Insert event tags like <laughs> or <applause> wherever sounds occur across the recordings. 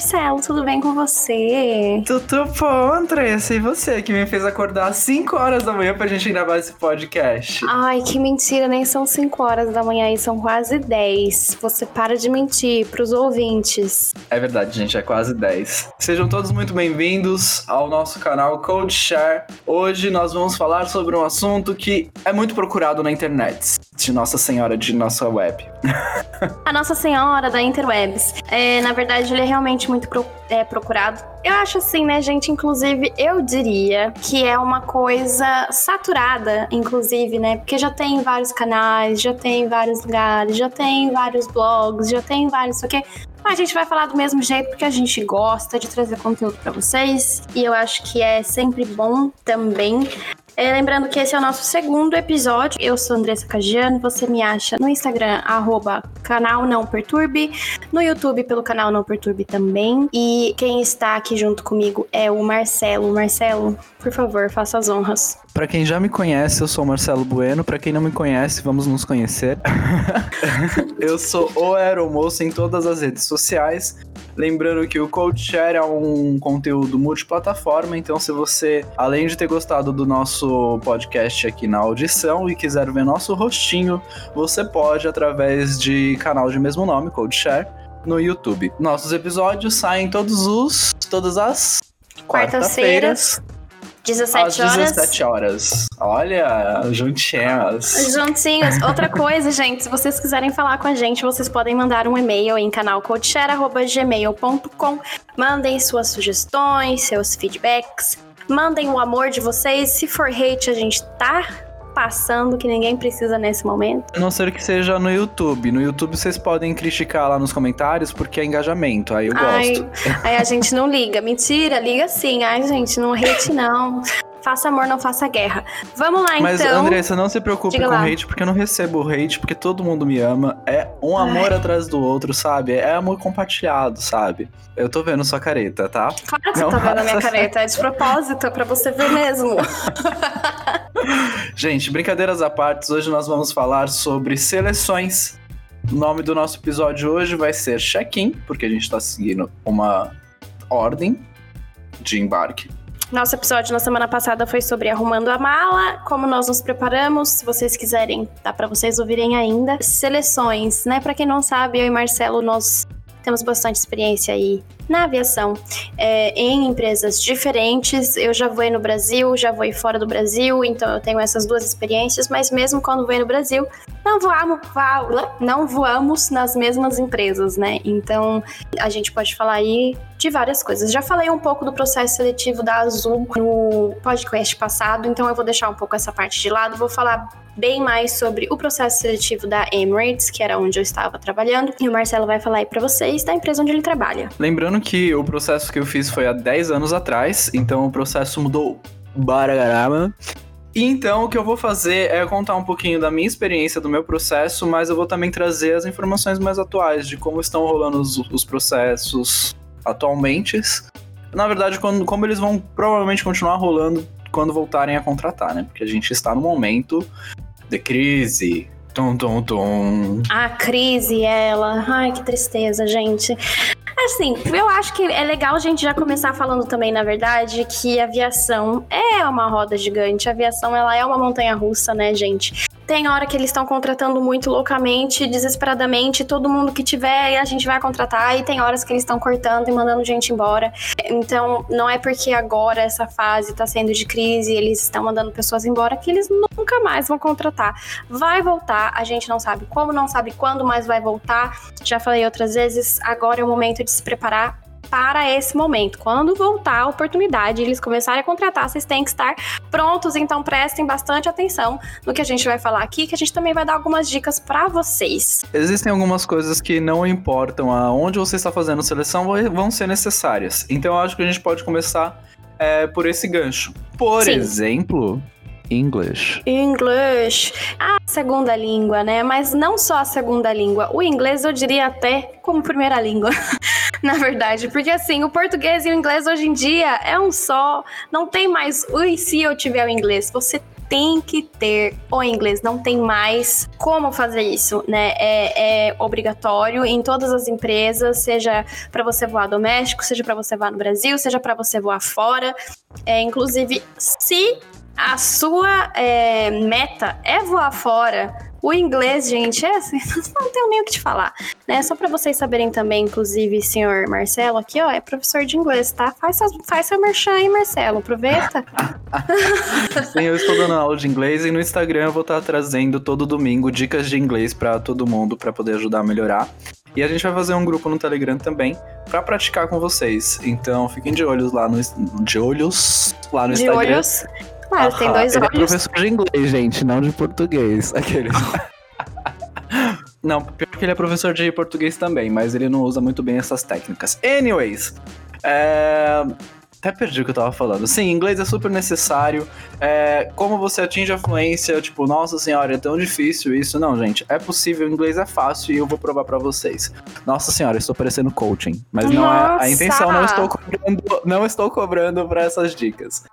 Marcelo, tudo bem com você? Tudo bom, Andressa? E você que me fez acordar às 5 horas da manhã pra gente gravar esse podcast? Ai, que mentira, nem são 5 horas da manhã e são quase 10. Você para de mentir pros ouvintes. É verdade, gente, é quase 10. Sejam todos muito bem-vindos ao nosso canal Code Share. Hoje nós vamos falar sobre um assunto que é muito procurado na internet, de Nossa Senhora de nossa web. <laughs> A Nossa Senhora da Interwebs. É, na verdade, ele é realmente muito pro, é, procurado. Eu acho assim, né, gente? Inclusive, eu diria que é uma coisa saturada, inclusive, né? Porque já tem vários canais, já tem vários lugares, já tem vários blogs, já tem vários. O quê? A gente vai falar do mesmo jeito porque a gente gosta de trazer conteúdo para vocês e eu acho que é sempre bom também é, lembrando que esse é o nosso segundo episódio. Eu sou Andressa Cagiano, você me acha no Instagram, arroba canal Não Perturbe, no YouTube pelo canal Não Perturbe também. E quem está aqui junto comigo é o Marcelo. Marcelo, por favor, faça as honras. Para quem já me conhece, eu sou Marcelo Bueno. Para quem não me conhece, vamos nos conhecer. <laughs> eu sou o Aeromoço em todas as redes sociais. Lembrando que o Code Share é um conteúdo multiplataforma, então se você, além de ter gostado do nosso podcast aqui na audição e quiser ver nosso rostinho, você pode através de canal de mesmo nome, Code Share, no YouTube. Nossos episódios saem todos os todas as quarta-feiras 17 Às horas. 17 horas. Olha, juntinhos. Juntinhos. <laughs> Outra coisa, gente, se vocês quiserem falar com a gente, vocês podem mandar um e-mail em canalcodeshare.gmail.com. Mandem suas sugestões, seus feedbacks. Mandem o amor de vocês. Se for hate, a gente tá passando que ninguém precisa nesse momento. A não ser que seja no YouTube. No YouTube vocês podem criticar lá nos comentários porque é engajamento. Aí eu Ai, gosto. <laughs> Aí a gente não liga. Mentira, liga sim. Ai, gente, não hate não. Faça amor, não faça guerra. Vamos lá, Mas, então. Mas, Andressa, não se preocupe Diga com lá. hate, porque eu não recebo hate, porque todo mundo me ama. É um amor Ai. atrás do outro, sabe? É amor compartilhado, sabe? Eu tô vendo sua careta, tá? Claro que você Não tá vendo a minha careta. É de propósito, é pra você ver mesmo. <laughs> Gente, brincadeiras à parte, hoje nós vamos falar sobre seleções. O nome do nosso episódio hoje vai ser check-in, porque a gente tá seguindo uma ordem de embarque. Nosso episódio na semana passada foi sobre arrumando a mala, como nós nos preparamos. Se vocês quiserem, dá pra vocês ouvirem ainda. Seleções, né? Pra quem não sabe, eu e Marcelo, nós temos bastante experiência aí na aviação, é, em empresas diferentes. Eu já voei no Brasil, já voei fora do Brasil, então eu tenho essas duas experiências, mas mesmo quando voei no Brasil, não voamos, não voamos nas mesmas empresas, né? Então a gente pode falar aí de várias coisas. Já falei um pouco do processo seletivo da Azul no podcast passado, então eu vou deixar um pouco essa parte de lado, vou falar bem mais sobre o processo seletivo da Emirates, que era onde eu estava trabalhando, e o Marcelo vai falar aí para vocês da empresa onde ele trabalha. Lembrando que o processo que eu fiz foi há 10 anos atrás, então o processo mudou baragarama. Então, o que eu vou fazer é contar um pouquinho da minha experiência, do meu processo, mas eu vou também trazer as informações mais atuais de como estão rolando os, os processos atualmente. Na verdade, quando, como eles vão provavelmente continuar rolando quando voltarem a contratar, né? Porque a gente está no momento de crise. Tum, tum, tum. A crise, ela. Ai, que tristeza, gente. Assim, eu acho que é legal a gente já começar falando também, na verdade, que a aviação é uma roda gigante. A aviação, ela é uma montanha russa, né, gente? Tem hora que eles estão contratando muito loucamente, desesperadamente, todo mundo que tiver a gente vai contratar, e tem horas que eles estão cortando e mandando gente embora. Então, não é porque agora essa fase tá sendo de crise, eles estão mandando pessoas embora que eles nunca mais vão contratar. Vai voltar, a gente não sabe como, não sabe quando, mas vai voltar. Já falei outras vezes, agora é o momento de se preparar para esse momento. Quando voltar a oportunidade, eles começarem a contratar, vocês têm que estar prontos, então prestem bastante atenção no que a gente vai falar aqui, que a gente também vai dar algumas dicas para vocês. Existem algumas coisas que não importam aonde você está fazendo seleção, vão ser necessárias. Então eu acho que a gente pode começar é, por esse gancho. Por Sim. exemplo, English. English, a segunda língua, né? Mas não só a segunda língua, o inglês eu diria até como primeira língua. <laughs> Na verdade, porque assim, o português e o inglês hoje em dia é um só, não tem mais o e se eu tiver o inglês, você tem que ter o inglês, não tem mais como fazer isso, né? É, é obrigatório em todas as empresas, seja para você voar doméstico, seja para você voar no Brasil, seja para você voar fora. É, inclusive, se a sua é, meta é voar fora, o inglês, gente, é assim, <laughs> não tenho nem o que te falar, né? Só para vocês saberem também, inclusive, senhor Marcelo aqui, ó, é professor de inglês, tá? Faz, faz seu merchan aí, Marcelo, aproveita. <laughs> Sim, eu estou dando aula de inglês e no Instagram eu vou estar trazendo todo domingo dicas de inglês para todo mundo, para poder ajudar a melhorar. E a gente vai fazer um grupo no Telegram também para praticar com vocês. Então fiquem de olhos lá no de olhos lá no de Instagram. De Claro, tem dois ele olhos. é professor de inglês, gente, não de português. <laughs> Aqueles. não, pior que ele é professor de português também, mas ele não usa muito bem essas técnicas. Anyways, é... Até perdi o que eu tava falando. Sim, inglês é super necessário. É, como você atinge a fluência, tipo, nossa senhora, é tão difícil isso. Não, gente, é possível, inglês é fácil e eu vou provar para vocês. Nossa senhora, estou parecendo coaching. Mas não nossa. é. A intenção não estou cobrando, não estou cobrando para essas dicas.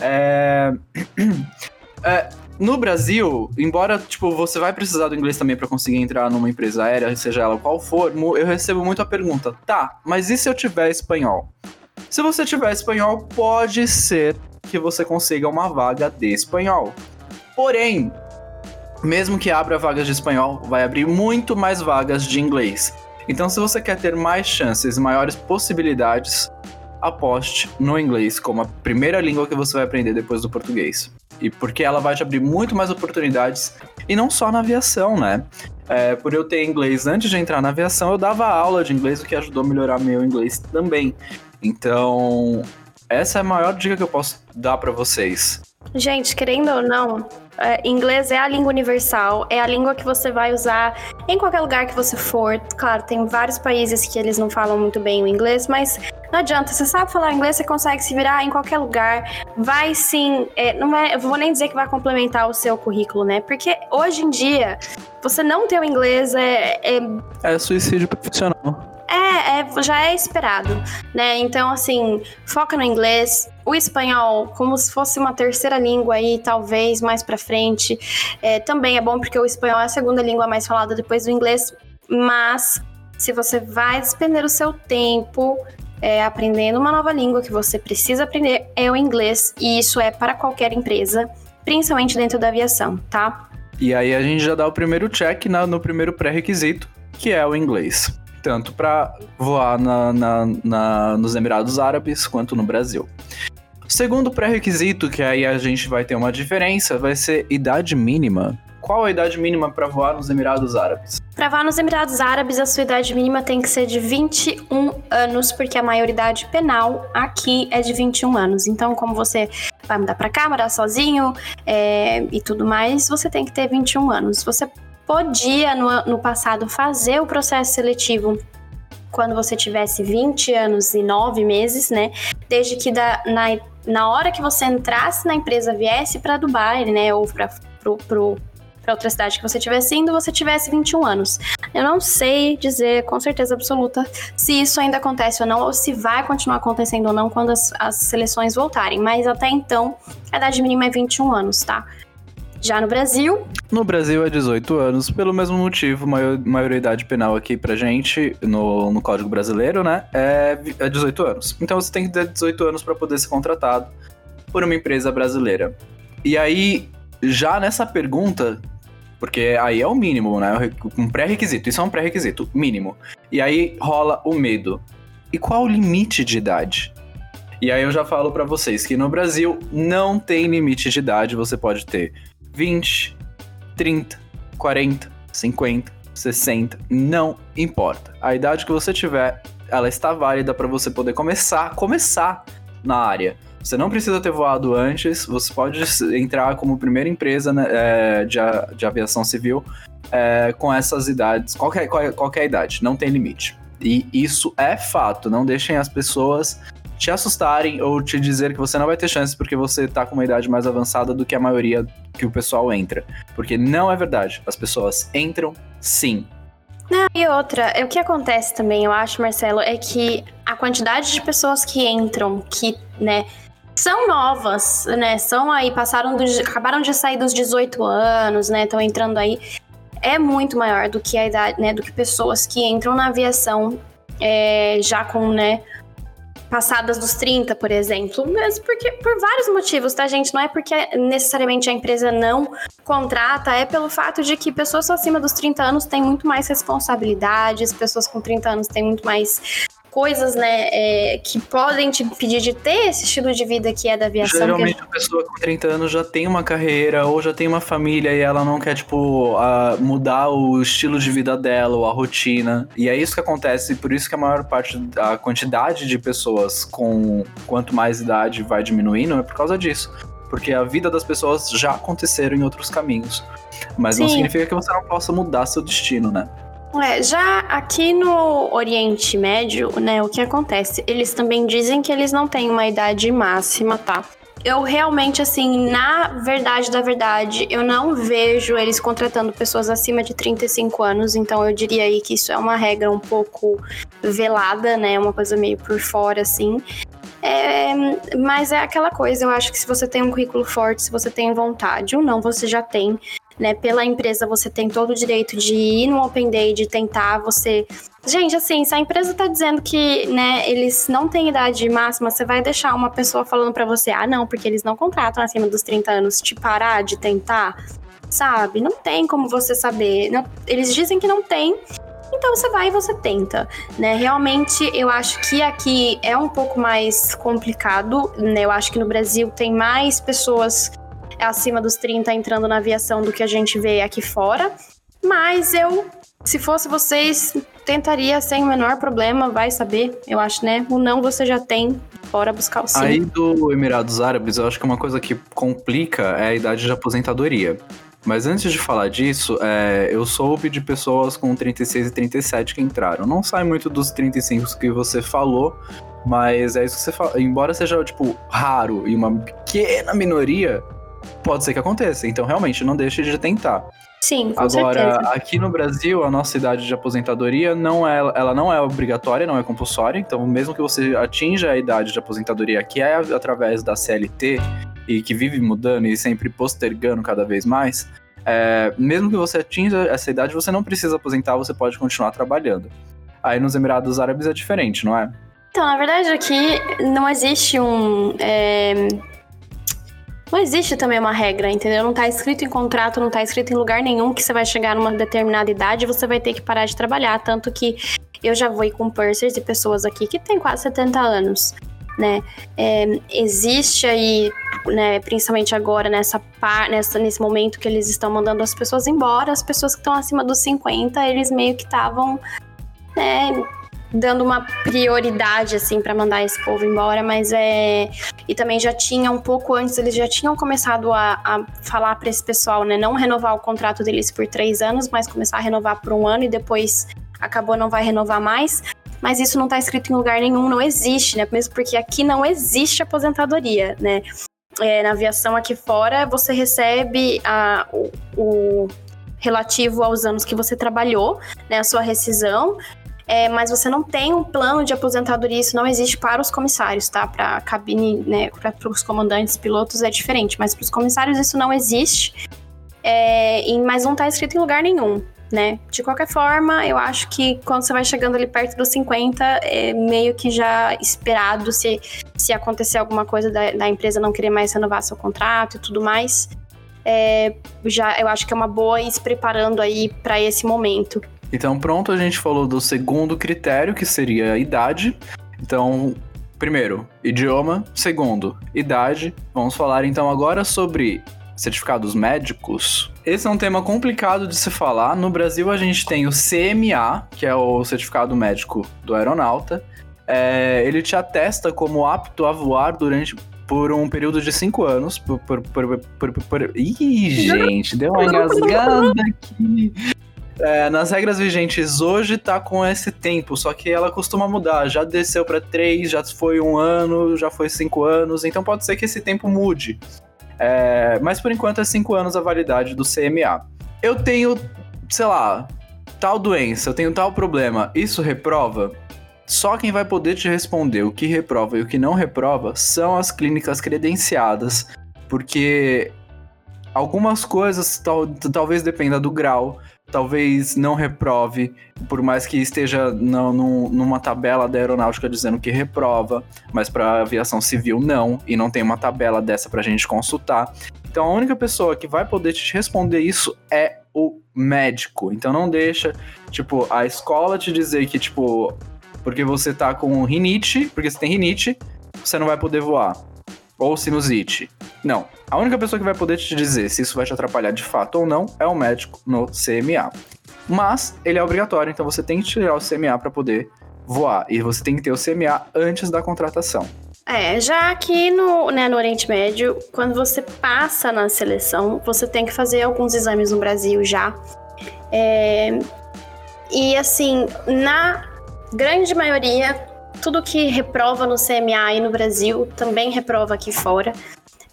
É, <clears throat> é, no Brasil, embora tipo você vai precisar do inglês também para conseguir entrar numa empresa aérea, seja ela qual for, eu recebo muito a pergunta: "Tá, mas e se eu tiver espanhol?" Se você tiver espanhol, pode ser que você consiga uma vaga de espanhol. Porém, mesmo que abra vagas de espanhol, vai abrir muito mais vagas de inglês. Então, se você quer ter mais chances, maiores possibilidades, aposte no inglês como a primeira língua que você vai aprender depois do português. E porque ela vai te abrir muito mais oportunidades, e não só na aviação, né? É, por eu ter inglês antes de entrar na aviação, eu dava aula de inglês, o que ajudou a melhorar meu inglês também. Então, essa é a maior dica que eu posso dar para vocês. Gente, querendo ou não, é, inglês é a língua universal, é a língua que você vai usar em qualquer lugar que você for. Claro, tem vários países que eles não falam muito bem o inglês, mas não adianta. Você sabe falar inglês, você consegue se virar em qualquer lugar. Vai sim, é, não é, eu vou nem dizer que vai complementar o seu currículo, né? Porque hoje em dia, você não ter o inglês é. É, é suicídio profissional. É, é, já é esperado, né? Então, assim, foca no inglês, o espanhol como se fosse uma terceira língua aí, talvez mais para frente. É, também é bom porque o espanhol é a segunda língua mais falada depois do inglês, mas se você vai despender o seu tempo é, aprendendo uma nova língua que você precisa aprender é o inglês e isso é para qualquer empresa, principalmente dentro da aviação, tá? E aí a gente já dá o primeiro check na, no primeiro pré-requisito, que é o inglês tanto para voar na, na, na, nos Emirados Árabes quanto no Brasil. Segundo pré-requisito, que aí a gente vai ter uma diferença, vai ser idade mínima. Qual a idade mínima para voar nos Emirados Árabes? Para voar nos Emirados Árabes, a sua idade mínima tem que ser de 21 anos, porque a maioridade penal aqui é de 21 anos. Então, como você vai mudar para cá, morar sozinho é, e tudo mais, você tem que ter 21 anos. Você podia no, no passado fazer o processo seletivo quando você tivesse 20 anos e 9 meses, né? Desde que da, na, na hora que você entrasse na empresa viesse para Dubai, né? Ou para pro, pro, outra cidade que você tivesse indo, você tivesse 21 anos. Eu não sei dizer com certeza absoluta se isso ainda acontece ou não, ou se vai continuar acontecendo ou não quando as, as seleções voltarem. Mas até então, a idade mínima é 21 anos, tá? Já no Brasil? No Brasil é 18 anos, pelo mesmo motivo, maior, maioridade penal aqui pra gente, no, no Código Brasileiro, né, é, é 18 anos. Então você tem que ter 18 anos para poder ser contratado por uma empresa brasileira. E aí, já nessa pergunta, porque aí é o mínimo, né, um pré-requisito, isso é um pré-requisito mínimo. E aí rola o medo. E qual o limite de idade? E aí eu já falo para vocês que no Brasil não tem limite de idade, você pode ter 20, 30, 40, 50, 60, não importa. A idade que você tiver, ela está válida para você poder começar, começar na área. Você não precisa ter voado antes, você pode entrar como primeira empresa né, é, de, de, aviação civil é, com essas idades, qualquer, qualquer, qualquer idade, não tem limite. E isso é fato, não deixem as pessoas te assustarem ou te dizer que você não vai ter chance porque você tá com uma idade mais avançada do que a maioria que o pessoal entra. Porque não é verdade. As pessoas entram sim. Não, e outra, o que acontece também, eu acho, Marcelo, é que a quantidade de pessoas que entram, que, né, são novas, né? São aí, passaram dos, acabaram de sair dos 18 anos, né? Estão entrando aí. É muito maior do que a idade, né? Do que pessoas que entram na aviação é, já com, né? passadas dos 30, por exemplo, mas porque por vários motivos, tá, gente? Não é porque necessariamente a empresa não contrata, é pelo fato de que pessoas acima dos 30 anos têm muito mais responsabilidades, pessoas com 30 anos têm muito mais coisas, né, é, que podem te impedir de ter esse estilo de vida que é da aviação. Geralmente a pessoa com 30 anos já tem uma carreira ou já tem uma família e ela não quer, tipo, a, mudar o estilo de vida dela ou a rotina. E é isso que acontece, por isso que a maior parte, a quantidade de pessoas com quanto mais idade vai diminuindo é por causa disso. Porque a vida das pessoas já aconteceram em outros caminhos. Mas Sim. não significa que você não possa mudar seu destino, né? É, já aqui no Oriente Médio, né, o que acontece? Eles também dizem que eles não têm uma idade máxima, tá? Eu realmente, assim, na verdade da verdade, eu não vejo eles contratando pessoas acima de 35 anos, então eu diria aí que isso é uma regra um pouco velada, né? Uma coisa meio por fora, assim. É, mas é aquela coisa, eu acho que se você tem um currículo forte, se você tem vontade ou não, você já tem né? Pela empresa você tem todo o direito de ir no Open Day, de tentar você. Gente, assim, se a empresa tá dizendo que, né, eles não têm idade máxima, você vai deixar uma pessoa falando para você, ah, não, porque eles não contratam acima dos 30 anos, te parar de tentar, sabe? Não tem como você saber. Não, eles dizem que não tem. Então você vai e você tenta, né? Realmente eu acho que aqui é um pouco mais complicado, né? Eu acho que no Brasil tem mais pessoas acima dos 30 entrando na aviação do que a gente vê aqui fora. Mas eu, se fosse vocês, tentaria sem o menor problema, vai saber, eu acho, né? O não você já tem, fora buscar o sim. Aí do Emirados Árabes, eu acho que uma coisa que complica é a idade de aposentadoria. Mas antes de falar disso, é, eu soube de pessoas com 36 e 37 que entraram. Não sai muito dos 35 que você falou, mas é isso que você fala. Embora seja, tipo, raro e uma pequena minoria, pode ser que aconteça. Então, realmente, não deixe de tentar. Sim, com Agora, certeza. aqui no Brasil, a nossa idade de aposentadoria não é, ela não é obrigatória, não é compulsória. Então, mesmo que você atinja a idade de aposentadoria, que é através da CLT e que vive mudando e sempre postergando cada vez mais, é, mesmo que você atinja essa idade, você não precisa aposentar, você pode continuar trabalhando. Aí nos Emirados Árabes é diferente, não é? Então, na verdade, aqui não existe um. É não existe também uma regra, entendeu? Não tá escrito em contrato, não tá escrito em lugar nenhum que você vai chegar numa determinada idade e você vai ter que parar de trabalhar. Tanto que eu já vou com pursers e pessoas aqui que têm quase 70 anos. Né? É, existe aí, né, principalmente agora nessa, nessa nesse momento que eles estão mandando as pessoas embora, as pessoas que estão acima dos 50, eles meio que estavam né, dando uma prioridade assim para mandar esse povo embora, mas é e também já tinha um pouco antes eles já tinham começado a, a falar para esse pessoal, né, não renovar o contrato deles por três anos, mas começar a renovar por um ano e depois acabou não vai renovar mais. Mas isso não está escrito em lugar nenhum, não existe, né? Mesmo porque aqui não existe aposentadoria, né? É, na aviação aqui fora, você recebe a, o, o relativo aos anos que você trabalhou, né, a sua rescisão, é, mas você não tem um plano de aposentadoria, isso não existe para os comissários, tá? Para a cabine, né, para os comandantes, pilotos é diferente, mas para os comissários isso não existe, é, e, mas não está escrito em lugar nenhum, né? De qualquer forma, eu acho que quando você vai chegando ali perto dos 50, é meio que já esperado se, se acontecer alguma coisa da, da empresa não querer mais renovar seu contrato e tudo mais. É, já eu acho que é uma boa ir se preparando aí para esse momento. Então, pronto, a gente falou do segundo critério, que seria a idade. Então, primeiro, idioma. Segundo, idade. Vamos falar então agora sobre certificados médicos. Esse é um tema complicado de se falar. No Brasil, a gente tem o CMA, que é o certificado médico do aeronauta. É, ele te atesta como apto a voar durante por um período de cinco anos. Por, por, por, por, por... Ih, gente, deu uma engasgada aqui. É, nas regras vigentes hoje tá com esse tempo, só que ela costuma mudar. Já desceu para três, já foi um ano, já foi cinco anos, então pode ser que esse tempo mude. É, mas por enquanto é cinco anos a validade do CMA. Eu tenho, sei lá, tal doença, eu tenho tal problema, isso reprova? só quem vai poder te responder o que reprova e o que não reprova são as clínicas credenciadas, porque algumas coisas tal, talvez dependa do grau, talvez não reprove, por mais que esteja no, no, numa tabela da aeronáutica dizendo que reprova, mas para aviação civil não, e não tem uma tabela dessa para a gente consultar. Então a única pessoa que vai poder te responder isso é o médico. Então não deixa, tipo, a escola te dizer que, tipo, porque você tá com rinite, porque você tem rinite, você não vai poder voar. Ou sinusite. Não. A única pessoa que vai poder te dizer se isso vai te atrapalhar de fato ou não é o médico no CMA. Mas ele é obrigatório, então você tem que tirar o CMA para poder voar. E você tem que ter o CMA antes da contratação. É, já aqui no, né, no Oriente Médio, quando você passa na seleção, você tem que fazer alguns exames no Brasil já. É, e assim, na grande maioria, tudo que reprova no CMA e no Brasil também reprova aqui fora,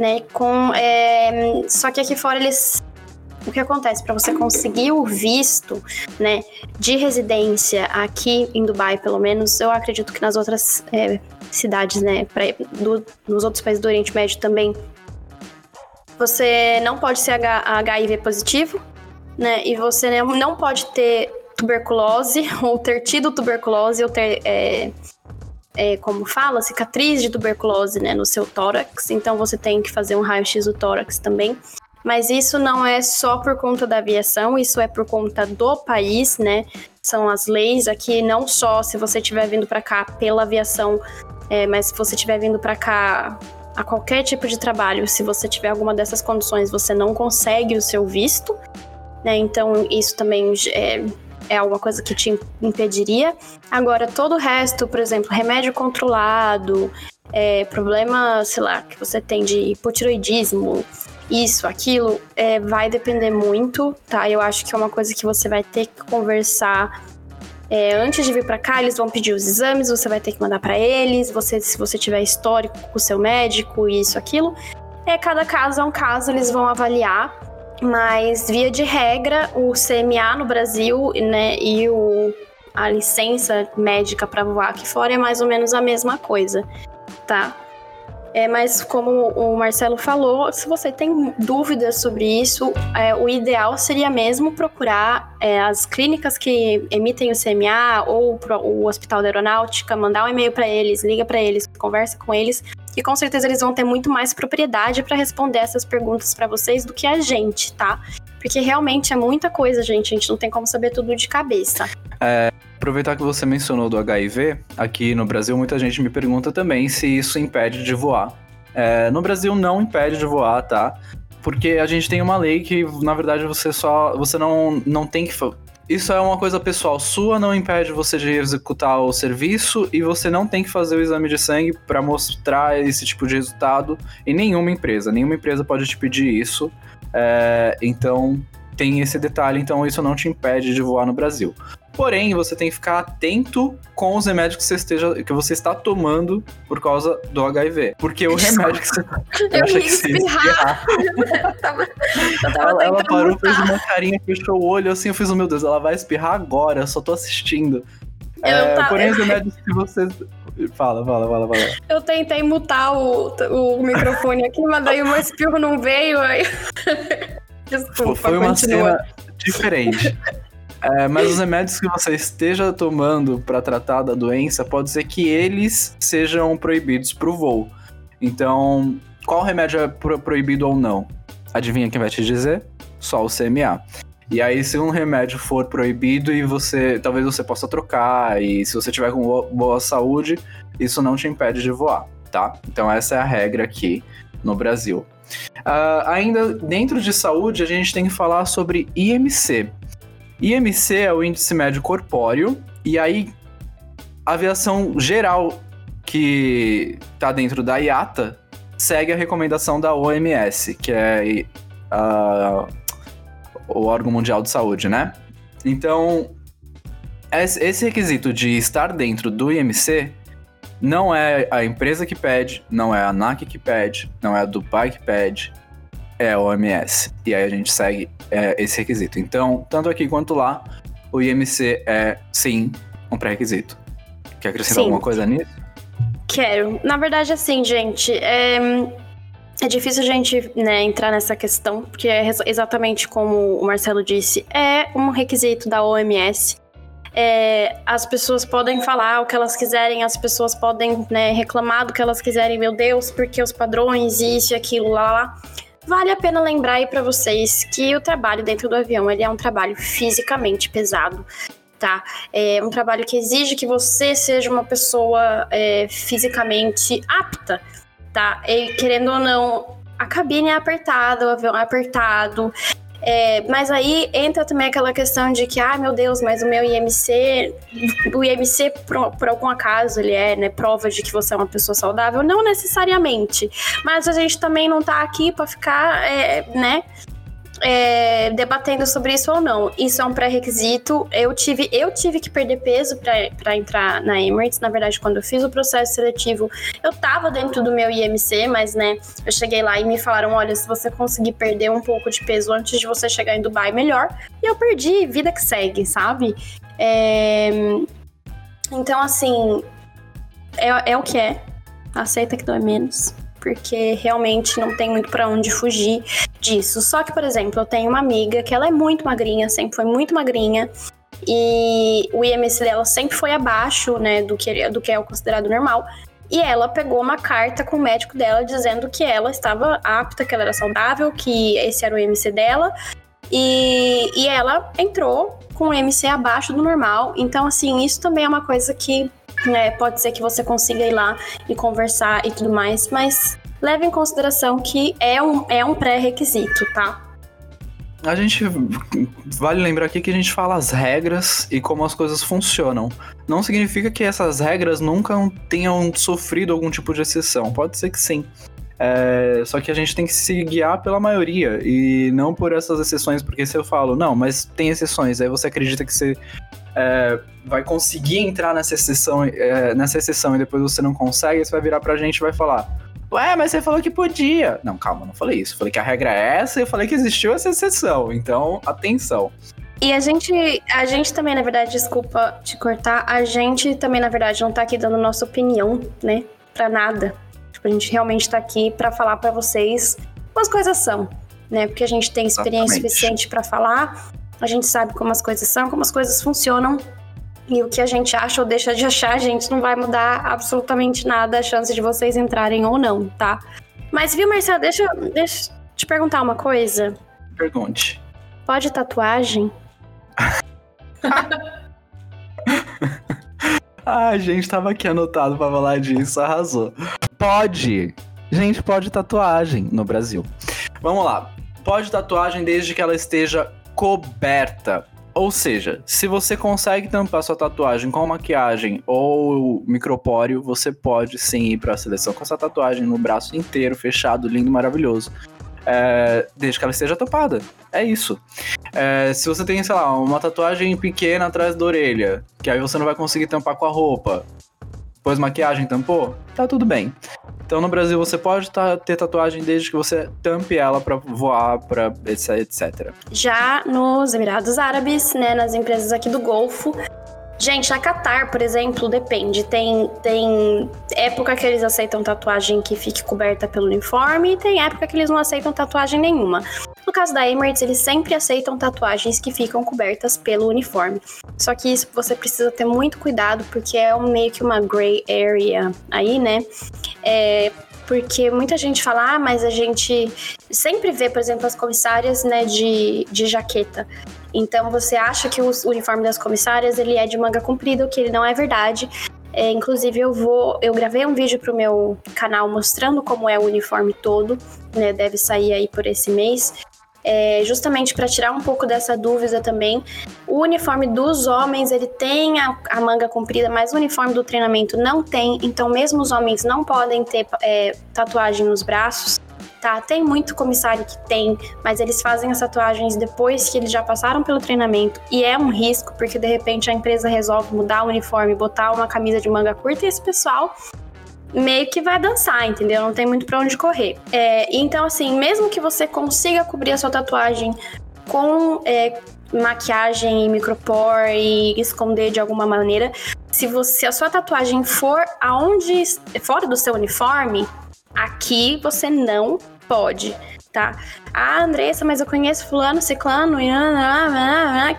né? Com, é, só que aqui fora eles o que acontece para você conseguir o visto, né, de residência aqui em Dubai, pelo menos, eu acredito que nas outras é, cidades, né, pra, do, nos outros países do Oriente Médio também, você não pode ser HIV positivo, né, e você não pode ter tuberculose, <laughs> ou ter tido tuberculose, ou ter, é, é, como fala, cicatriz de tuberculose, né, no seu tórax, então você tem que fazer um raio-x do tórax também. Mas isso não é só por conta da aviação, isso é por conta do país, né? São as leis aqui, não só se você estiver vindo para cá pela aviação, é, mas se você estiver vindo para cá a qualquer tipo de trabalho, se você tiver alguma dessas condições, você não consegue o seu visto, né? Então isso também é, é alguma coisa que te impediria. Agora, todo o resto, por exemplo, remédio controlado, é, problema, sei lá, que você tem de hipotiroidismo, isso, aquilo, é, vai depender muito, tá? Eu acho que é uma coisa que você vai ter que conversar é, antes de vir para cá, eles vão pedir os exames, você vai ter que mandar para eles. Você, se você tiver histórico com o seu médico, isso, aquilo. É, cada caso é um caso, eles vão avaliar. Mas, via de regra, o CMA no Brasil né, e o, a licença médica para voar aqui fora é mais ou menos a mesma coisa, tá? É, mas como o Marcelo falou, se você tem dúvidas sobre isso, é, o ideal seria mesmo procurar é, as clínicas que emitem o CMA ou o Hospital da Aeronáutica, mandar um e-mail para eles, liga para eles, conversa com eles, e com certeza eles vão ter muito mais propriedade para responder essas perguntas para vocês do que a gente, tá? Porque realmente é muita coisa, gente, a gente não tem como saber tudo de cabeça. É, Aproveitar que você mencionou do HIV, aqui no Brasil muita gente me pergunta também se isso impede de voar. É, no Brasil não impede de voar, tá? Porque a gente tem uma lei que, na verdade, você só. Você não, não tem que. Isso é uma coisa pessoal sua, não impede você de executar o serviço e você não tem que fazer o exame de sangue para mostrar esse tipo de resultado em nenhuma empresa. Nenhuma empresa pode te pedir isso. É, então, tem esse detalhe, então isso não te impede de voar no Brasil. Porém, você tem que ficar atento com os remédios que você, esteja, que você está tomando por causa do HIV. Porque o remédio que você tá. Eu ia espirrar. <laughs> ela, ela parou, fez uma carinha, fechou o olho assim, eu fiz, oh, meu Deus, ela vai espirrar agora, eu só tô assistindo. É, tava... Porém, os remédios que você. Fala, fala, fala, fala. Eu tentei mutar o, o microfone aqui, mas daí o espirro não veio. Aí... <laughs> Desculpa, Foi uma continua. cena diferente. É, mas os remédios que você esteja tomando para tratar da doença, pode ser que eles sejam proibidos para o voo. Então, qual remédio é pro proibido ou não? Adivinha quem vai te dizer? Só o CMA. E aí, se um remédio for proibido e você. Talvez você possa trocar, e se você tiver com boa saúde, isso não te impede de voar, tá? Então, essa é a regra aqui no Brasil. Uh, ainda dentro de saúde, a gente tem que falar sobre IMC, IMC é o índice médio corpóreo, e aí a aviação geral que está dentro da IATA segue a recomendação da OMS, que é uh, o órgão mundial de saúde, né? Então, esse requisito de estar dentro do IMC não é a empresa que pede, não é a ANAC que pede, não é a Dubai que pede, é a OMS. E aí a gente segue é, esse requisito. Então, tanto aqui quanto lá, o IMC é sim um pré-requisito. Quer acrescentar Sim. alguma coisa nisso? Quero. Na verdade, assim, gente, é, é difícil a gente né, entrar nessa questão, porque é exatamente como o Marcelo disse, é um requisito da OMS. É, as pessoas podem falar o que elas quiserem, as pessoas podem né, reclamar do que elas quiserem, meu Deus, porque os padrões, isso e aquilo, lá, lá. Vale a pena lembrar aí para vocês que o trabalho dentro do avião ele é um trabalho fisicamente pesado tá? É um trabalho que exige que você seja uma pessoa é, fisicamente apta, tá? E querendo ou não, a cabine é apertada, o avião é apertado. É, mas aí entra também aquela questão de que, ah, meu Deus, mas o meu IMC, o IMC, por, por algum acaso, ele é né, prova de que você é uma pessoa saudável? Não necessariamente. Mas a gente também não tá aqui para ficar, é, né, é, debatendo sobre isso ou não. Isso é um pré-requisito. Eu tive, eu tive que perder peso para entrar na Emirates. Na verdade, quando eu fiz o processo seletivo, eu tava dentro do meu IMC, mas né, eu cheguei lá e me falaram: olha, se você conseguir perder um pouco de peso antes de você chegar em Dubai, melhor. E eu perdi, vida que segue, sabe? É... Então, assim, é, é o que é. Aceita que dói menos porque realmente não tem muito para onde fugir disso. Só que, por exemplo, eu tenho uma amiga que ela é muito magrinha, sempre foi muito magrinha, e o IMC dela sempre foi abaixo, né, do que, do que é o considerado normal. E ela pegou uma carta com o médico dela dizendo que ela estava apta, que ela era saudável, que esse era o IMC dela. E, e ela entrou com o IMC abaixo do normal. Então, assim, isso também é uma coisa que é, pode ser que você consiga ir lá e conversar e tudo mais, mas leve em consideração que é um, é um pré-requisito, tá? A gente vale lembrar aqui que a gente fala as regras e como as coisas funcionam. Não significa que essas regras nunca tenham sofrido algum tipo de exceção. Pode ser que sim. É, só que a gente tem que se guiar pela maioria e não por essas exceções, porque se eu falo, não, mas tem exceções, aí você acredita que você é, vai conseguir entrar nessa exceção, é, nessa exceção e depois você não consegue, você vai virar pra gente e vai falar: Ué, mas você falou que podia. Não, calma, não falei isso. Eu falei que a regra é essa e eu falei que existiu essa exceção. Então, atenção. E a gente, a gente também, na verdade, desculpa te cortar, a gente também, na verdade, não tá aqui dando nossa opinião, né? Pra nada. Tipo, a gente realmente tá aqui para falar para vocês como as coisas são, né? Porque a gente tem experiência Exatamente. suficiente para falar a gente sabe como as coisas são, como as coisas funcionam. E o que a gente acha ou deixa de achar, a gente não vai mudar absolutamente nada a chance de vocês entrarem ou não, tá? Mas, viu, Marcelo, deixa, deixa eu te perguntar uma coisa. Pergunte. Pode tatuagem? <laughs> ah, gente, tava aqui anotado pra falar disso, arrasou. Pode! Gente, pode tatuagem no Brasil. Vamos lá. Pode tatuagem desde que ela esteja coberta. Ou seja, se você consegue tampar sua tatuagem com maquiagem ou micropóreo, você pode sim ir para a seleção com essa tatuagem no braço inteiro, fechado, lindo, maravilhoso. É, desde que ela esteja tapada. É isso. É, se você tem, sei lá, uma tatuagem pequena atrás da orelha, que aí você não vai conseguir tampar com a roupa, pois maquiagem tampou, tá tudo bem. Então no Brasil você pode tá, ter tatuagem desde que você tampe ela para voar, para etc, etc. Já nos Emirados Árabes, né, nas empresas aqui do Golfo, Gente, na Qatar, por exemplo, depende. Tem, tem época que eles aceitam tatuagem que fique coberta pelo uniforme e tem época que eles não aceitam tatuagem nenhuma. No caso da Emirates, eles sempre aceitam tatuagens que ficam cobertas pelo uniforme. Só que isso você precisa ter muito cuidado, porque é um, meio que uma gray area aí, né? É, porque muita gente fala, ah, mas a gente sempre vê, por exemplo, as comissárias né, de, de jaqueta. Então você acha que o uniforme das comissárias ele é de manga comprida, o que ele não é verdade. É, inclusive eu vou, eu gravei um vídeo pro meu canal mostrando como é o uniforme todo, né? Deve sair aí por esse mês. É, justamente para tirar um pouco dessa dúvida também. O uniforme dos homens ele tem a, a, manga comprida, mas o uniforme do treinamento não tem. Então, mesmo os homens não podem ter é, tatuagem nos braços tá? Tem muito comissário que tem, mas eles fazem as tatuagens depois que eles já passaram pelo treinamento e é um risco porque de repente a empresa resolve mudar o uniforme, botar uma camisa de manga curta e esse pessoal meio que vai dançar, entendeu? Não tem muito para onde correr. É, então, assim, mesmo que você consiga cobrir a sua tatuagem com é, maquiagem micropor e esconder de alguma maneira. Se você a sua tatuagem for aonde fora do seu uniforme, aqui você não pode, tá? Ah, Andressa, mas eu conheço fulano, ciclano,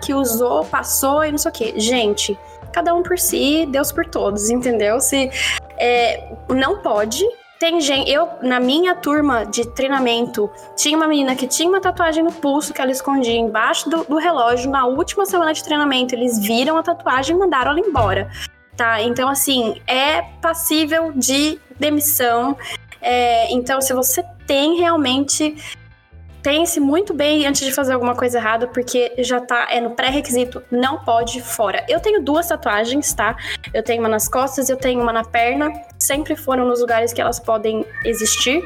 que usou, passou e não sei o quê. Gente, cada um por si, Deus por todos, entendeu? Se é, não pode, tem gente, eu, na minha turma de treinamento, tinha uma menina que tinha uma tatuagem no pulso que ela escondia embaixo do, do relógio. Na última semana de treinamento, eles viram a tatuagem e mandaram ela embora. Tá? Então, assim, é passível de demissão. É, então, se você tem realmente pense muito bem antes de fazer alguma coisa errada, porque já tá é no pré-requisito, não pode fora. Eu tenho duas tatuagens, tá? Eu tenho uma nas costas, eu tenho uma na perna, sempre foram nos lugares que elas podem existir.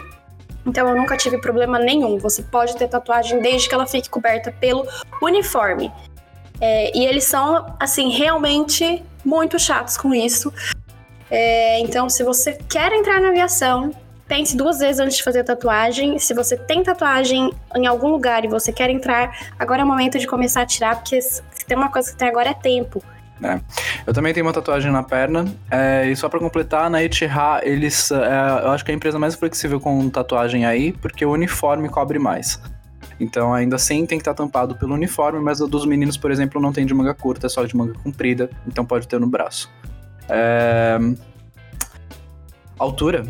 Então eu nunca tive problema nenhum. Você pode ter tatuagem desde que ela fique coberta pelo uniforme. É, e eles são, assim, realmente muito chatos com isso. É, então, se você quer entrar na aviação, pense duas vezes antes de fazer a tatuagem. Se você tem tatuagem em algum lugar e você quer entrar, agora é o momento de começar a tirar, porque se tem uma coisa que tem agora é tempo. É. Eu também tenho uma tatuagem na perna. É, e só para completar, na Etihad, eles. É, eu acho que é a empresa mais flexível com tatuagem aí, porque o uniforme cobre mais. Então, ainda assim, tem que estar tampado pelo uniforme, mas o dos meninos, por exemplo, não tem de manga curta, é só de manga comprida, então pode ter no braço. É... Altura.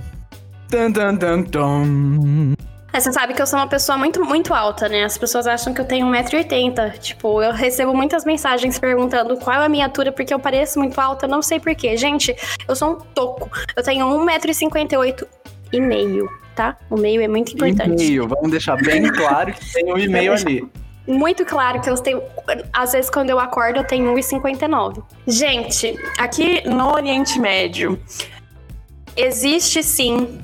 Dun, dun, dun, dun. É, você sabe que eu sou uma pessoa muito, muito alta, né? As pessoas acham que eu tenho 1,80m. Tipo, eu recebo muitas mensagens perguntando qual é a minha altura, porque eu pareço muito alta, não sei porquê. Gente, eu sou um toco. Eu tenho 1,58m e meio, tá? O meio é muito importante. E meio, vamos deixar bem claro que tem um e meio ali. Muito claro que eu tenho. Às vezes, quando eu acordo, eu tenho 1,59. Gente, aqui no Oriente Médio, existe sim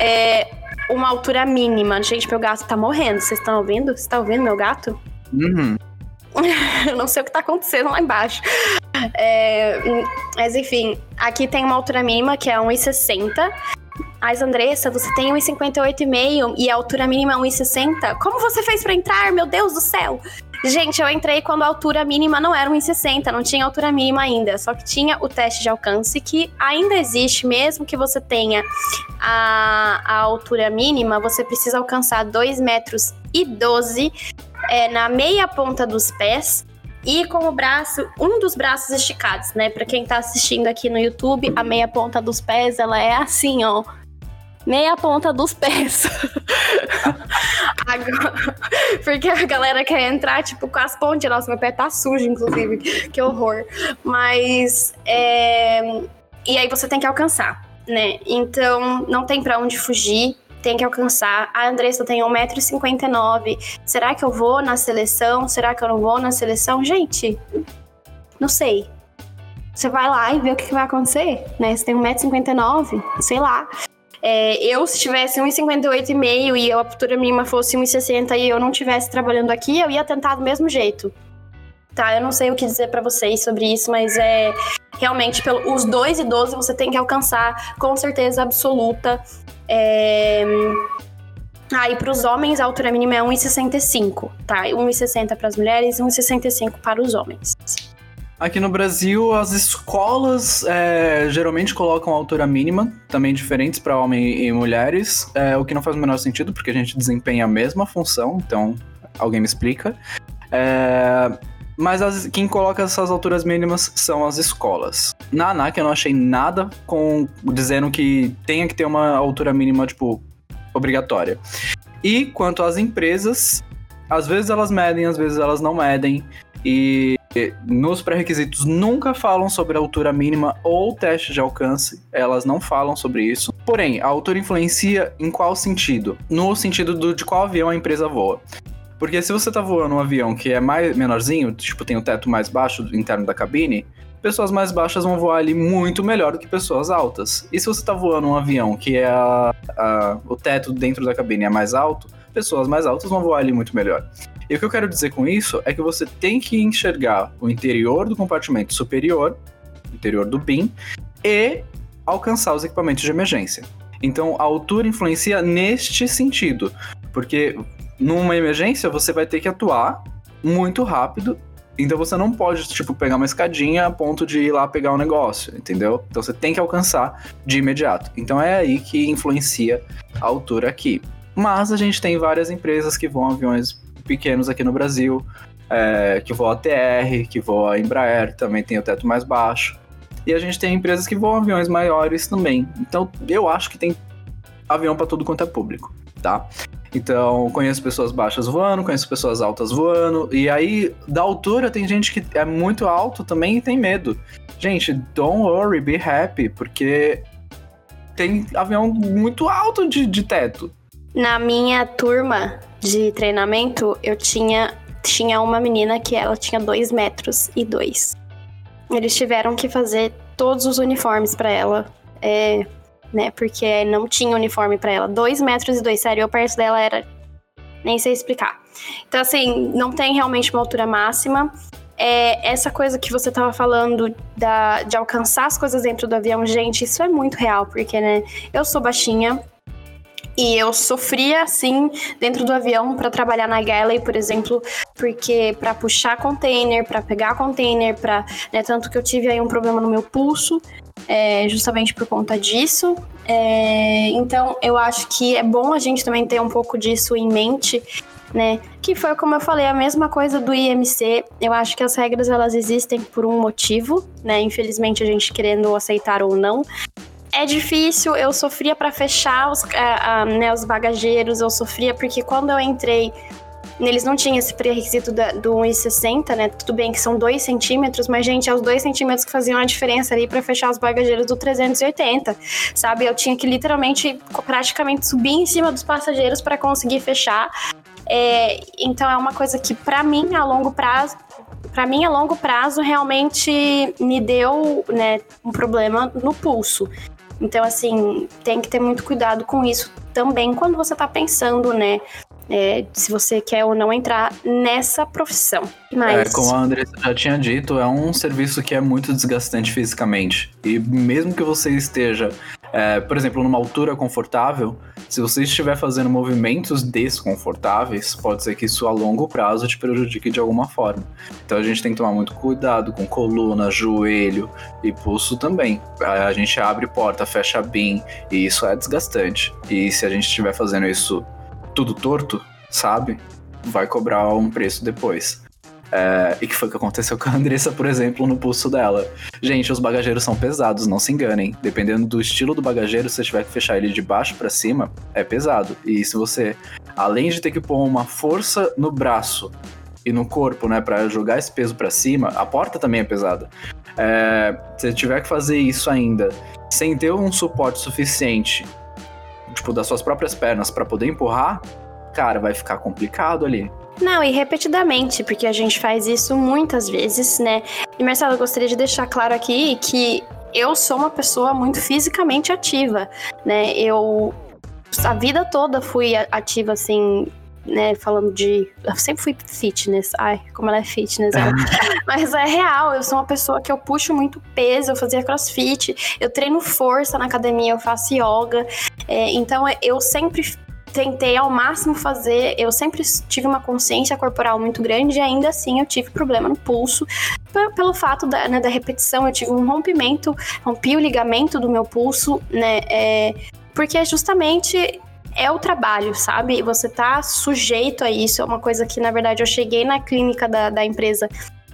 é, uma altura mínima. Gente, meu gato tá morrendo. Vocês estão ouvindo? Você tá ouvindo meu gato? Uhum. <laughs> Eu não sei o que tá acontecendo lá embaixo. É, mas enfim, aqui tem uma altura mínima que é 1,60. Mas, Andressa, você tem 1,58,5 e a altura mínima é 1,60. Como você fez para entrar? Meu Deus do céu! Gente, eu entrei quando a altura mínima não era 1,60, não tinha altura mínima ainda, só que tinha o teste de alcance que ainda existe, mesmo que você tenha a, a altura mínima, você precisa alcançar 2 metros e 12 é, na meia ponta dos pés e com o braço, um dos braços esticados, né? Para quem tá assistindo aqui no YouTube, a meia ponta dos pés, ela é assim, ó, meia ponta dos pés. <laughs> Agora, porque a galera quer entrar, tipo, com as pontes. Nossa, meu pé tá sujo, inclusive. que horror. Mas. É... E aí você tem que alcançar, né? Então, não tem para onde fugir. Tem que alcançar. A Andressa tem 1,59m. Será que eu vou na seleção? Será que eu não vou na seleção? Gente, não sei. Você vai lá e vê o que, que vai acontecer, né? Você tem 1,59m, sei lá. É, eu, se tivesse 1,58,5 e a altura mínima fosse 1,60 e eu não estivesse trabalhando aqui, eu ia tentar do mesmo jeito. Tá, eu não sei o que dizer para vocês sobre isso, mas é realmente pelo, os 2 e 12 você tem que alcançar com certeza absoluta. É... Ah, e para os homens a altura mínima é 1,65, tá? 1,60 para as mulheres e 1,65 para os homens. Aqui no Brasil, as escolas é, geralmente colocam altura mínima, também diferentes para homens e mulheres, é, o que não faz o menor sentido, porque a gente desempenha a mesma função, então alguém me explica. É, mas as, quem coloca essas alturas mínimas são as escolas. Na ANAC eu não achei nada com dizendo que tenha que ter uma altura mínima, tipo, obrigatória. E quanto às empresas, às vezes elas medem, às vezes elas não medem. E nos pré-requisitos nunca falam sobre a altura mínima ou teste de alcance, elas não falam sobre isso. Porém, a altura influencia em qual sentido? No sentido do, de qual avião a empresa voa. Porque se você tá voando um avião que é mais menorzinho, tipo tem o teto mais baixo interno da cabine, pessoas mais baixas vão voar ali muito melhor do que pessoas altas. E se você tá voando um avião que é a, a, o teto dentro da cabine é mais alto, pessoas mais altas vão voar ali muito melhor. E o que eu quero dizer com isso é que você tem que enxergar o interior do compartimento superior, interior do BIM, e alcançar os equipamentos de emergência. Então a altura influencia neste sentido, porque numa emergência você vai ter que atuar muito rápido Então você não pode, tipo, pegar uma escadinha a ponto de ir lá pegar o um negócio, entendeu? Então você tem que alcançar de imediato. Então é aí que influencia a altura aqui. Mas a gente tem várias empresas que voam aviões pequenos aqui no Brasil, é, que voa TR, que voa Embraer, também tem o teto mais baixo. E a gente tem empresas que voam aviões maiores também. Então eu acho que tem avião para tudo quanto é público, tá? Então, conheço pessoas baixas voando, conheço pessoas altas voando. E aí, da altura, tem gente que é muito alto também e tem medo. Gente, don't worry, be happy, porque tem avião muito alto de, de teto. Na minha turma de treinamento, eu tinha, tinha uma menina que ela tinha 2 metros e 2. Eles tiveram que fazer todos os uniformes para ela. É, né? Porque não tinha uniforme para ela. Dois metros e dois, sério, eu perto dela era. Nem sei explicar. Então, assim, não tem realmente uma altura máxima. É, essa coisa que você tava falando da, de alcançar as coisas dentro do avião, gente, isso é muito real, porque, né, eu sou baixinha, e eu sofria assim dentro do avião para trabalhar na Galley, por exemplo, porque para puxar container, para pegar container, para, né, tanto que eu tive aí um problema no meu pulso, é, justamente por conta disso. É, então, eu acho que é bom a gente também ter um pouco disso em mente, né? Que foi como eu falei, a mesma coisa do IMC. Eu acho que as regras elas existem por um motivo, né? Infelizmente a gente querendo aceitar ou não é difícil, eu sofria para fechar os, uh, né, os bagageiros, eu sofria porque quando eu entrei, eles não tinham esse pré-requisito do 1,60, né? Tudo bem que são 2 centímetros, mas, gente, é os 2 centímetros que faziam a diferença ali para fechar os bagageiros do 380, sabe? Eu tinha que literalmente, praticamente subir em cima dos passageiros para conseguir fechar. É, então é uma coisa que, para mim, a longo prazo, para mim, a longo prazo, realmente me deu né, um problema no pulso. Então, assim, tem que ter muito cuidado com isso também quando você está pensando, né? É, se você quer ou não entrar nessa profissão. Mas... É, como a Andressa já tinha dito, é um serviço que é muito desgastante fisicamente. E mesmo que você esteja, é, por exemplo, numa altura confortável, se você estiver fazendo movimentos desconfortáveis, pode ser que isso a longo prazo te prejudique de alguma forma. Então a gente tem que tomar muito cuidado com coluna, joelho e pulso também. A gente abre porta, fecha bin e isso é desgastante. E se a gente estiver fazendo isso tudo torto, sabe? Vai cobrar um preço depois. É, e que foi o que aconteceu <laughs> com a Andressa, por exemplo, no pulso dela. Gente, os bagageiros são pesados, não se enganem. Dependendo do estilo do bagageiro, se você tiver que fechar ele de baixo para cima, é pesado. E se você, além de ter que pôr uma força no braço e no corpo, né, para jogar esse peso para cima, a porta também é pesada. É, se você tiver que fazer isso ainda sem ter um suporte suficiente tipo, das suas próprias pernas para poder empurrar, cara, vai ficar complicado ali. Não, e repetidamente, porque a gente faz isso muitas vezes, né? E Marcelo, eu gostaria de deixar claro aqui que eu sou uma pessoa muito fisicamente ativa, né? Eu a vida toda fui ativa assim, né, falando de. Eu sempre fui fitness. Ai, como ela é fitness. Ela. <laughs> Mas é real, eu sou uma pessoa que eu puxo muito peso, eu fazia crossfit, eu treino força na academia, eu faço yoga. É, então eu sempre tentei ao máximo fazer, eu sempre tive uma consciência corporal muito grande e ainda assim eu tive problema no pulso pelo fato da, né, da repetição, eu tive um rompimento, rompi o ligamento do meu pulso, né, é, porque justamente é o trabalho, sabe? Você tá sujeito a isso. É uma coisa que, na verdade, eu cheguei na clínica da, da empresa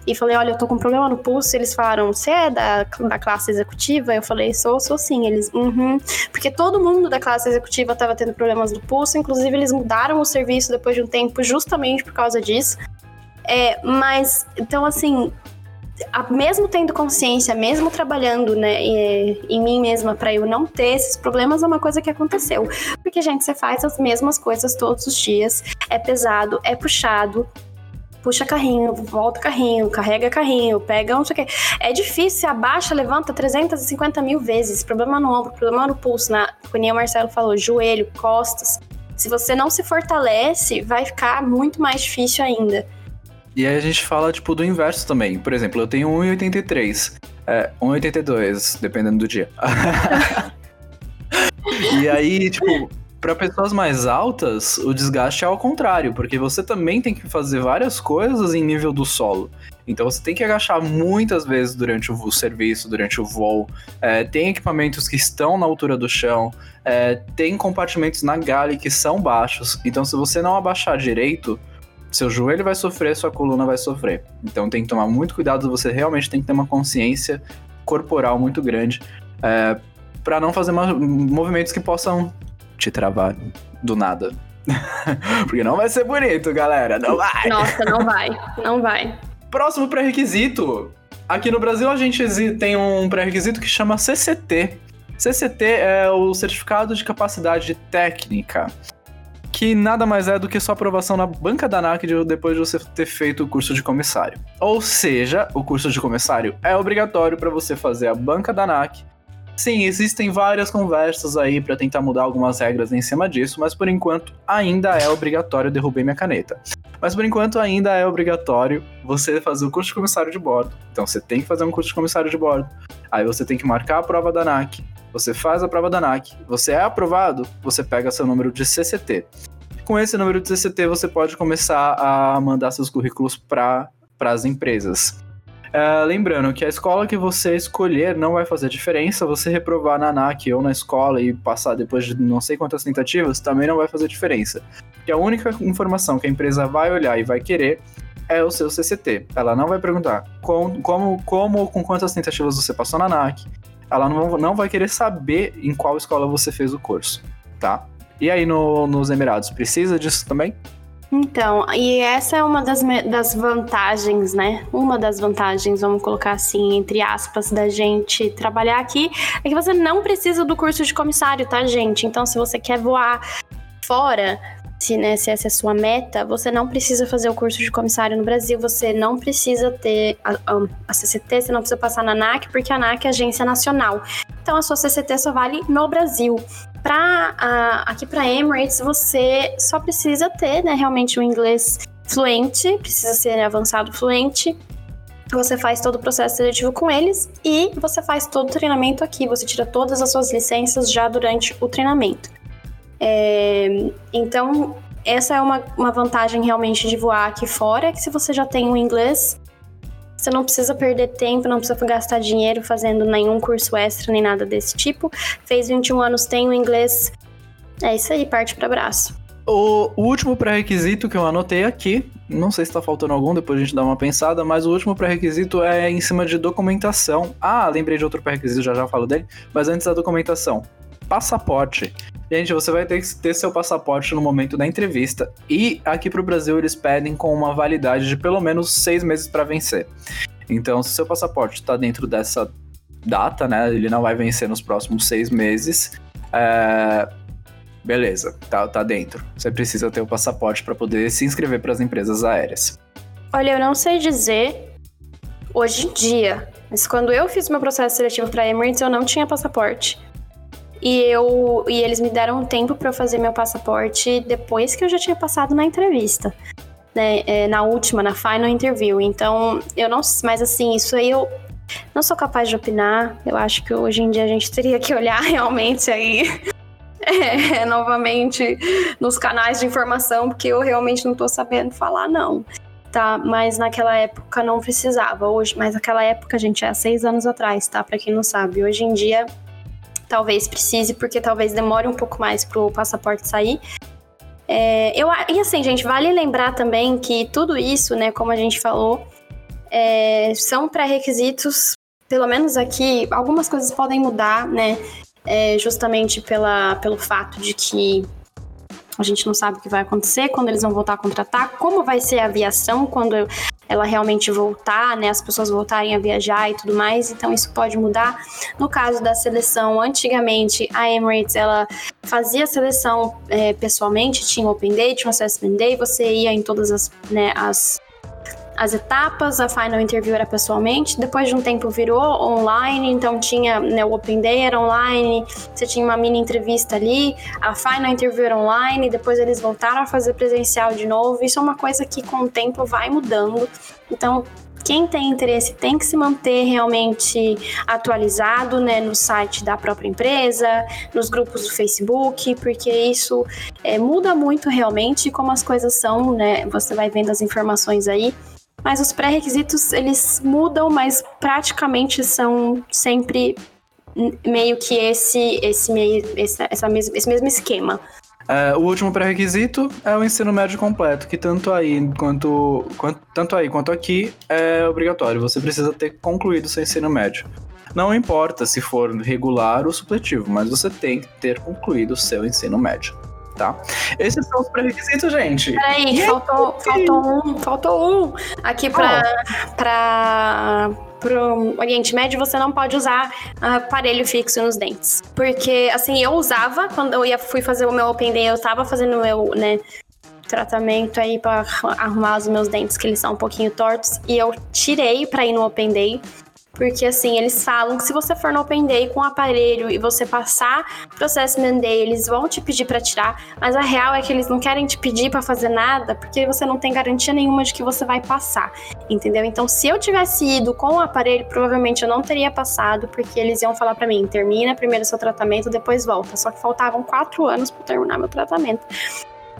e falei, olha, eu tô com problema no pulso. Eles falaram, você é da, da classe executiva? Eu falei, sou, sou sim. Eles, uhum. Porque todo mundo da classe executiva tava tendo problemas no pulso. Inclusive, eles mudaram o serviço depois de um tempo justamente por causa disso. É, mas, então, assim, mesmo tendo consciência, mesmo trabalhando né, em mim mesma para eu não ter esses problemas, é uma coisa que aconteceu. Porque, gente, você faz as mesmas coisas todos os dias, é pesado, é puxado, puxa carrinho, volta carrinho, carrega carrinho, pega não sei o quê. É difícil, abaixa, levanta 350 mil vezes. Problema no ombro, problema no pulso, na, como o Marcelo falou, joelho, costas. Se você não se fortalece, vai ficar muito mais difícil ainda. E aí a gente fala, tipo, do inverso também. Por exemplo, eu tenho 1,83. É, 1,82, dependendo do dia. <laughs> e aí, tipo, Para pessoas mais altas, o desgaste é ao contrário, porque você também tem que fazer várias coisas em nível do solo. Então você tem que agachar muitas vezes durante o serviço, durante o voo. É, tem equipamentos que estão na altura do chão, é, tem compartimentos na galley que são baixos. Então se você não abaixar direito, seu joelho vai sofrer, sua coluna vai sofrer. Então tem que tomar muito cuidado, você realmente tem que ter uma consciência corporal muito grande é, para não fazer movimentos que possam te travar do nada. <laughs> Porque não vai ser bonito, galera. Não vai. Nossa, não vai. Não vai. Próximo pré-requisito. Aqui no Brasil a gente tem um pré-requisito que chama CCT. CCT é o Certificado de Capacidade Técnica, que nada mais é do que sua aprovação na banca da ANAC depois de você ter feito o curso de comissário. Ou seja, o curso de comissário é obrigatório para você fazer a banca da ANAC Sim, existem várias conversas aí para tentar mudar algumas regras em cima disso, mas por enquanto ainda é obrigatório derrubar minha caneta. Mas por enquanto ainda é obrigatório você fazer o curso de comissário de bordo. Então você tem que fazer um curso de comissário de bordo. Aí você tem que marcar a prova da ANAC. Você faz a prova da ANAC. Você é aprovado, você pega seu número de CCT. Com esse número de CCT você pode começar a mandar seus currículos para as empresas. Uh, lembrando que a escola que você escolher não vai fazer diferença. Você reprovar na ANAC ou na escola e passar depois de não sei quantas tentativas também não vai fazer diferença. Que a única informação que a empresa vai olhar e vai querer é o seu CCT. Ela não vai perguntar com, como, como ou com quantas tentativas você passou na ANAC. Ela não, não vai querer saber em qual escola você fez o curso, tá? E aí no, nos Emirados, precisa disso também? Então, e essa é uma das, das vantagens, né? Uma das vantagens, vamos colocar assim, entre aspas, da gente trabalhar aqui, é que você não precisa do curso de comissário, tá, gente? Então, se você quer voar fora, se, né, se essa é a sua meta, você não precisa fazer o curso de comissário no Brasil, você não precisa ter a, a, a CCT, você não precisa passar na ANAC, porque a ANAC é agência nacional. Então a sua CCT só vale no Brasil. Uh, aqui para Emirates, você só precisa ter né, realmente um inglês fluente, precisa ser avançado fluente. Você faz todo o processo seletivo com eles e você faz todo o treinamento aqui. Você tira todas as suas licenças já durante o treinamento. É, então, essa é uma, uma vantagem realmente de voar aqui fora, que se você já tem o inglês, você não precisa perder tempo, não precisa gastar dinheiro fazendo nenhum curso extra nem nada desse tipo. Fez 21 anos, tem o inglês. É isso aí, parte para abraço. O, último pré-requisito que eu anotei aqui, não sei se tá faltando algum, depois a gente dá uma pensada, mas o último pré-requisito é em cima de documentação. Ah, lembrei de outro pré-requisito, já já falo dele, mas antes da documentação. Passaporte. Gente, você vai ter que ter seu passaporte no momento da entrevista. E aqui pro Brasil eles pedem com uma validade de pelo menos seis meses para vencer. Então, se seu passaporte está dentro dessa data, né? Ele não vai vencer nos próximos seis meses. É... Beleza, tá, tá dentro. Você precisa ter o passaporte para poder se inscrever para as empresas aéreas. Olha, eu não sei dizer hoje em dia, mas quando eu fiz meu processo seletivo para Emirates, eu não tinha passaporte. E eu e eles me deram um tempo para eu fazer meu passaporte depois que eu já tinha passado na entrevista. Né, é, na última, na final interview. Então, eu não mas assim, isso aí eu não sou capaz de opinar. Eu acho que hoje em dia a gente teria que olhar <laughs> realmente aí é, novamente nos canais de informação, porque eu realmente não tô sabendo falar, não. Tá, mas naquela época não precisava. Hoje, mas naquela época, gente, é seis anos atrás, tá? Para quem não sabe. Hoje em dia talvez precise, porque talvez demore um pouco mais para o passaporte sair. É, eu, e assim, gente, vale lembrar também que tudo isso, né, como a gente falou, é, são pré-requisitos, pelo menos aqui, algumas coisas podem mudar, né, é, justamente pela, pelo fato de que a gente não sabe o que vai acontecer, quando eles vão voltar a contratar, como vai ser a aviação quando ela realmente voltar, né, as pessoas voltarem a viajar e tudo mais, então isso pode mudar. No caso da seleção, antigamente a Emirates ela fazia a seleção é, pessoalmente, tinha Open Day, tinha Assessment Day, você ia em todas as, né, as as etapas, a final interview era pessoalmente, depois de um tempo virou online, então tinha né, o Open Day era online, você tinha uma mini entrevista ali, a final interview era online, depois eles voltaram a fazer presencial de novo. Isso é uma coisa que com o tempo vai mudando. Então, quem tem interesse tem que se manter realmente atualizado, né, no site da própria empresa, nos grupos do Facebook, porque isso é, muda muito realmente como as coisas são, né? Você vai vendo as informações aí. Mas os pré-requisitos eles mudam, mas praticamente são sempre meio que esse esse meio esse, essa mesmo, esse mesmo esquema. É, o último pré-requisito é o ensino médio completo, que tanto aí quanto, quanto, tanto aí quanto aqui é obrigatório. Você precisa ter concluído seu ensino médio. Não importa se for regular ou supletivo, mas você tem que ter concluído o seu ensino médio. Tá? Esses são os pré-requisitos, gente. Peraí, faltou, faltou um, faltou um aqui pra, oh. pra pro Oriente Médio, você não pode usar aparelho fixo nos dentes. Porque, assim, eu usava, quando eu ia, fui fazer o meu Open Day, eu tava fazendo o meu, né, tratamento aí para arrumar os meus dentes, que eles são um pouquinho tortos, e eu tirei para ir no Open Day. Porque assim, eles falam que se você for no Open Day com o aparelho e você passar processo Day, eles vão te pedir para tirar, mas a real é que eles não querem te pedir para fazer nada, porque você não tem garantia nenhuma de que você vai passar, entendeu? Então, se eu tivesse ido com o aparelho, provavelmente eu não teria passado, porque eles iam falar para mim, termina primeiro seu tratamento, depois volta. Só que faltavam quatro anos para terminar meu tratamento.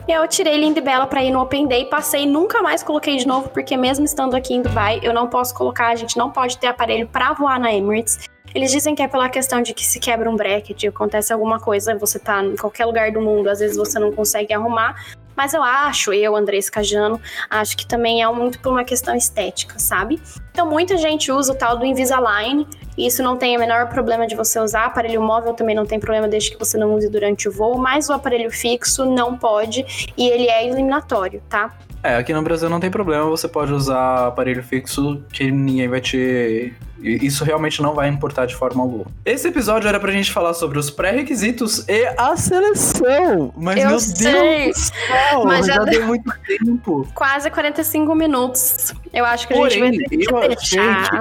Eu tirei linda e bela pra ir no Open Day, passei, nunca mais coloquei de novo, porque mesmo estando aqui em Dubai, eu não posso colocar, a gente não pode ter aparelho pra voar na Emirates. Eles dizem que é pela questão de que se quebra um bracket, acontece alguma coisa, você tá em qualquer lugar do mundo, às vezes você não consegue arrumar, mas eu acho, eu, Andrés Cajano, acho que também é muito por uma questão estética, sabe? Então muita gente usa o tal do Invisalign, e isso não tem o menor problema de você usar. Aparelho móvel também não tem problema desde que você não use durante o voo, mas o aparelho fixo não pode e ele é eliminatório, tá? É, aqui no Brasil não tem problema, você pode usar aparelho fixo que ninguém vai te. Isso realmente não vai importar de forma alguma. Esse episódio era pra gente falar sobre os pré-requisitos e a seleção. Mas Eu meu sei. Deus do céu, Mas já já, deu- muito tempo. Quase 45 minutos. Eu acho que a gente Porém, vai ter que eu deixar achei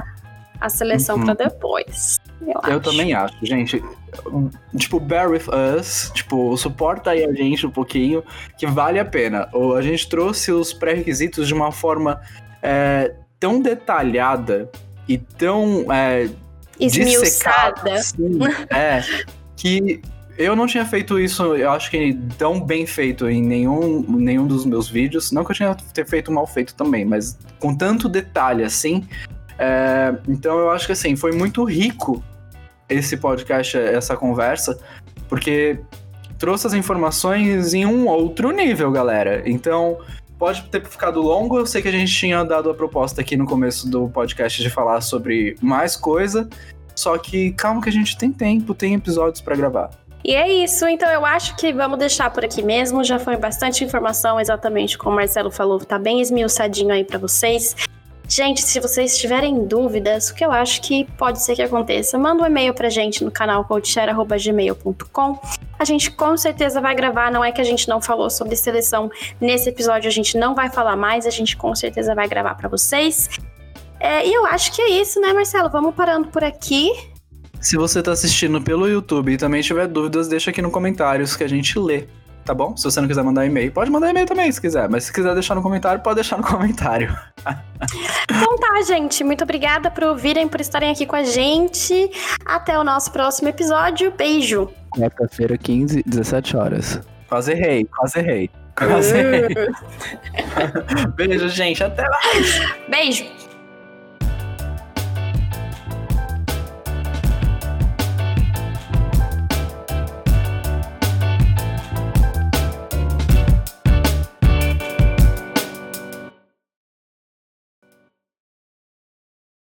a seleção Uhum. pra depois. Eu, Eu acho. também acho, gente. Tipo, bear with us. Tipo, suporta aí a gente um pouquinho, que vale a pena. Ou A gente trouxe os pré-requisitos de uma forma é, tão detalhada e dissecada, Esmiuçada. assim, é, que eu não tinha feito isso, eu acho que tão bem feito em nenhum, nenhum dos meus vídeos. Não que eu tinha ter feito mal feito também, mas com tanto detalhe assim. É, então eu acho que assim, foi muito rico esse podcast, essa conversa, porque trouxe as informações em um outro nível, galera. Então, pode ter ficado longo, eu sei que a gente tinha dado a proposta aqui no começo do podcast de falar sobre mais coisa, só que calma que a gente tem tempo, tem episódios pra gravar. E é isso, então eu acho que vamos deixar por aqui mesmo. Já foi bastante informação, exatamente como o Marcelo falou, tá bem esmiuçadinho aí pra vocês. Gente, se vocês tiverem dúvidas, o que eu acho que pode ser que aconteça, manda um e-mail pra gente no canal coachshare.gmail.com. A gente com certeza vai gravar, não é que a gente não falou sobre seleção nesse episódio, a gente não vai falar mais, a gente com certeza vai gravar pra vocês. É, e eu acho que é isso, né, Marcelo? Vamos parando por aqui. Se você tá assistindo pelo YouTube e também tiver dúvidas, deixa aqui no comentários que a gente lê, tá bom? Se você não quiser mandar e-mail, pode mandar e-mail também se quiser, mas se quiser deixar no comentário, pode deixar no comentário. Então tá, gente. Muito obrigada por ouvirem, por estarem aqui com a gente. Até o nosso próximo episódio. Beijo. Quarta-feira, 15, 17 horas. Quase errei, quase errei. Quase errei. <laughs> Beijo, gente. Até lá. Beijo.